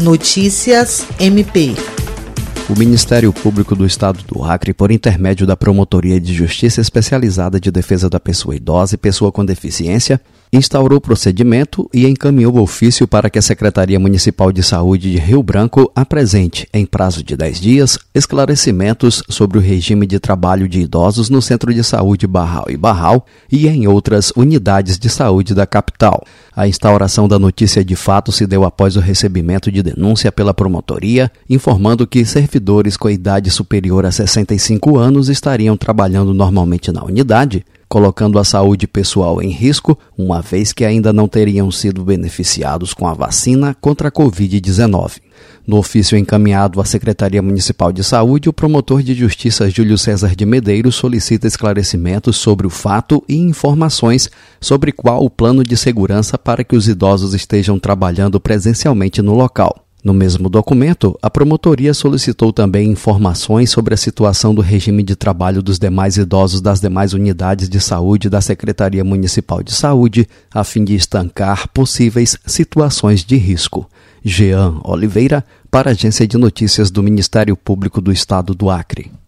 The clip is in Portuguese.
Notícias MP. O Ministério Público do Estado do Acre, por intermédio da Promotoria de Justiça Especializada de Defesa da Pessoa Idosa e Pessoa com Deficiência, instaurou o procedimento e encaminhou o ofício para que a Secretaria Municipal de Saúde de Rio Branco apresente, em prazo de 10 dias, esclarecimentos sobre o regime de trabalho de idosos no Centro de Saúde Barral e Barral e em outras unidades de saúde da capital. A instauração da notícia de fato se deu após o recebimento de denúncia pela promotoria, informando que servidores com idade superior a 65 anos estariam trabalhando normalmente na unidade, colocando a saúde pessoal em risco, uma vez que ainda não teriam sido beneficiados com a vacina contra a Covid-19. No ofício encaminhado à Secretaria Municipal de Saúde, o promotor de justiça Júlio César de Medeiros solicita esclarecimentos sobre o fato e informações sobre qual o plano de segurança para que os idosos estejam trabalhando presencialmente no local. No mesmo documento, a promotoria solicitou também informações sobre a situação do regime de trabalho dos demais idosos das demais unidades de saúde da Secretaria Municipal de Saúde, a fim de estancar possíveis situações de risco. Jean Oliveira, para a Agência de Notícias do Ministério Público do Estado do Acre.